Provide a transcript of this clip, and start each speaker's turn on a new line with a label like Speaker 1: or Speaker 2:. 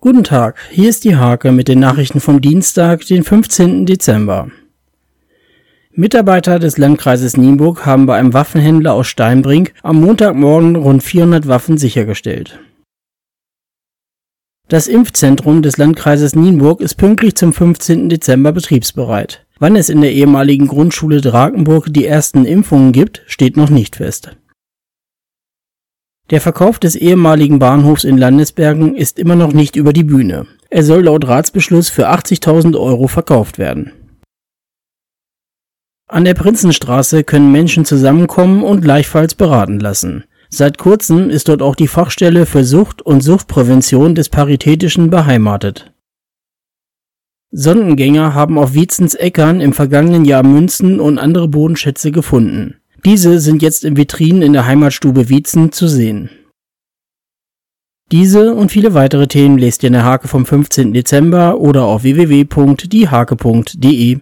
Speaker 1: Guten Tag, hier ist die Hake mit den Nachrichten vom Dienstag, den 15. Dezember. Mitarbeiter des Landkreises Nienburg haben bei einem Waffenhändler aus Steinbrink am Montagmorgen rund 400 Waffen sichergestellt. Das Impfzentrum des Landkreises Nienburg ist pünktlich zum 15. Dezember betriebsbereit. Wann es in der ehemaligen Grundschule Drakenburg die ersten Impfungen gibt, steht noch nicht fest. Der Verkauf des ehemaligen Bahnhofs in Landesbergen ist immer noch nicht über die Bühne. Er soll laut Ratsbeschluss für 80.000 Euro verkauft werden. An der Prinzenstraße können Menschen zusammenkommen und gleichfalls beraten lassen. Seit kurzem ist dort auch die Fachstelle für Sucht und Suchtprävention des Paritätischen beheimatet. Sondengänger haben auf Wietzens Äckern im vergangenen Jahr Münzen und andere Bodenschätze gefunden. Diese sind jetzt in Vitrinen in der Heimatstube Wietzen zu sehen. Diese und viele weitere Themen lest ihr in der Hake vom 15. Dezember oder auf www.diehake.de.